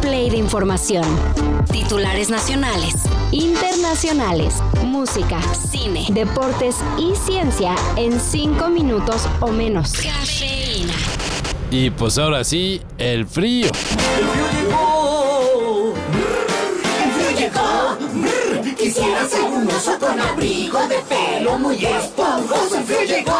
play de información. Titulares nacionales, internacionales, música, cine, deportes y ciencia en 5 minutos o menos. Cafeína. Y pues ahora sí, el frío. El frío llegó. El frío llegó. Quisiera ser un oso con abrigo de pelo muy esponjoso. El frío llegó.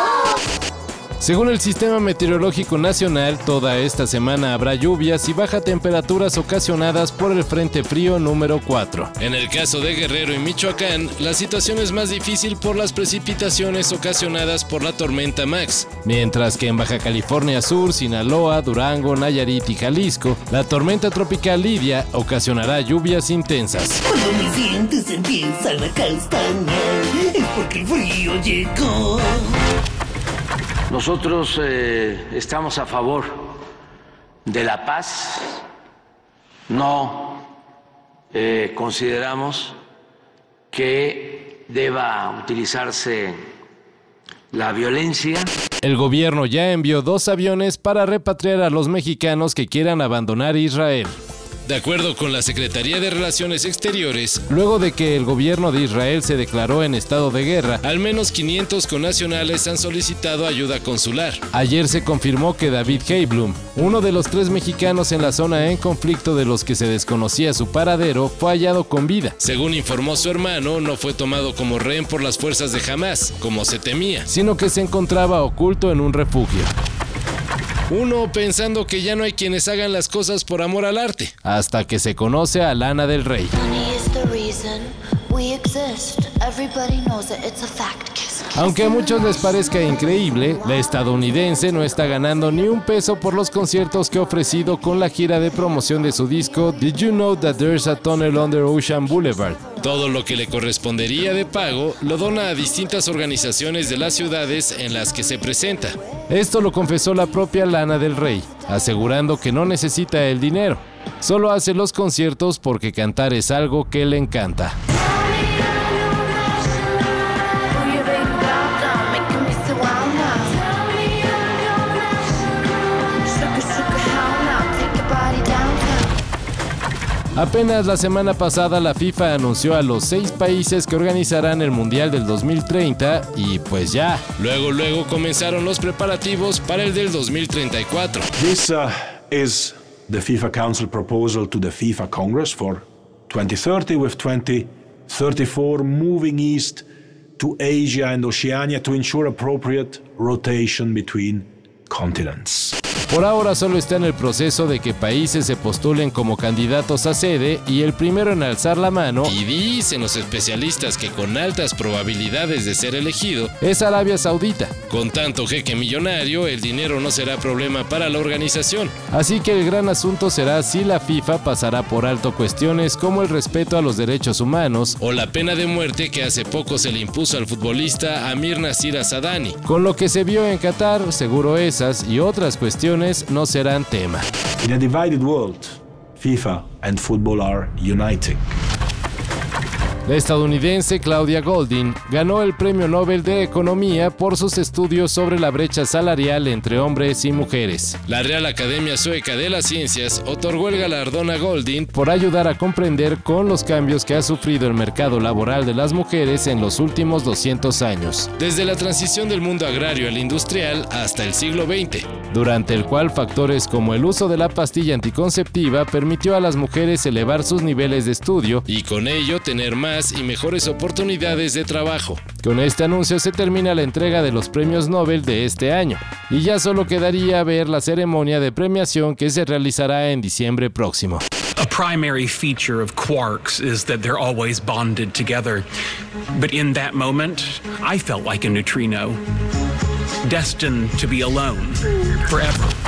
Según el Sistema Meteorológico Nacional, toda esta semana habrá lluvias y bajas temperaturas ocasionadas por el Frente Frío número 4. En el caso de Guerrero y Michoacán, la situación es más difícil por las precipitaciones ocasionadas por la tormenta Max, mientras que en Baja California Sur, Sinaloa, Durango, Nayarit y Jalisco, la tormenta tropical Lidia ocasionará lluvias intensas. Cuando es porque el frío llegó. Nosotros eh, estamos a favor de la paz, no eh, consideramos que deba utilizarse la violencia. El gobierno ya envió dos aviones para repatriar a los mexicanos que quieran abandonar Israel. De acuerdo con la Secretaría de Relaciones Exteriores, luego de que el gobierno de Israel se declaró en estado de guerra, al menos 500 connacionales han solicitado ayuda consular. Ayer se confirmó que David Heiblum, uno de los tres mexicanos en la zona en conflicto de los que se desconocía su paradero, fue hallado con vida. Según informó su hermano, no fue tomado como rehén por las fuerzas de Hamas, como se temía, sino que se encontraba oculto en un refugio. Uno pensando que ya no hay quienes hagan las cosas por amor al arte, hasta que se conoce a Lana del Rey. Aunque a muchos les parezca increíble, la estadounidense no está ganando ni un peso por los conciertos que ha ofrecido con la gira de promoción de su disco Did You Know That There's a Tunnel Under Ocean Boulevard. Todo lo que le correspondería de pago lo dona a distintas organizaciones de las ciudades en las que se presenta. Esto lo confesó la propia Lana del Rey, asegurando que no necesita el dinero. Solo hace los conciertos porque cantar es algo que le encanta. Apenas la semana pasada la FIFA anunció a los seis países que organizarán el Mundial del 2030 y pues ya, luego luego comenzaron los preparativos para el del 2034. This uh, is the FIFA Council proposal to the FIFA Congress for 2030 with 2034 moving east to Asia and Oceania to ensure appropriate rotation between continents. Por ahora solo está en el proceso de que países se postulen como candidatos a sede y el primero en alzar la mano, y dicen los especialistas que con altas probabilidades de ser elegido, es Arabia Saudita. Con tanto jeque millonario, el dinero no será problema para la organización. Así que el gran asunto será si la FIFA pasará por alto cuestiones como el respeto a los derechos humanos o la pena de muerte que hace poco se le impuso al futbolista Amir Nasir Sadani. Con lo que se vio en Qatar, seguro esas y otras cuestiones no serán tema. In a divided world, FIFA and football are uniting. La estadounidense Claudia Goldin ganó el Premio Nobel de Economía por sus estudios sobre la brecha salarial entre hombres y mujeres. La Real Academia Sueca de las Ciencias otorgó el galardón a Goldin por ayudar a comprender con los cambios que ha sufrido el mercado laboral de las mujeres en los últimos 200 años, desde la transición del mundo agrario al industrial hasta el siglo XX, durante el cual factores como el uso de la pastilla anticonceptiva permitió a las mujeres elevar sus niveles de estudio y con ello tener y mejores oportunidades de trabajo. Con este anuncio se termina la entrega de los premios Nobel de este año, y ya solo quedaría ver la ceremonia de premiación que se realizará en diciembre próximo. A primary feature of quarks is that they're always bonded together. But in that moment, I felt like a neutrino, destined to be alone forever.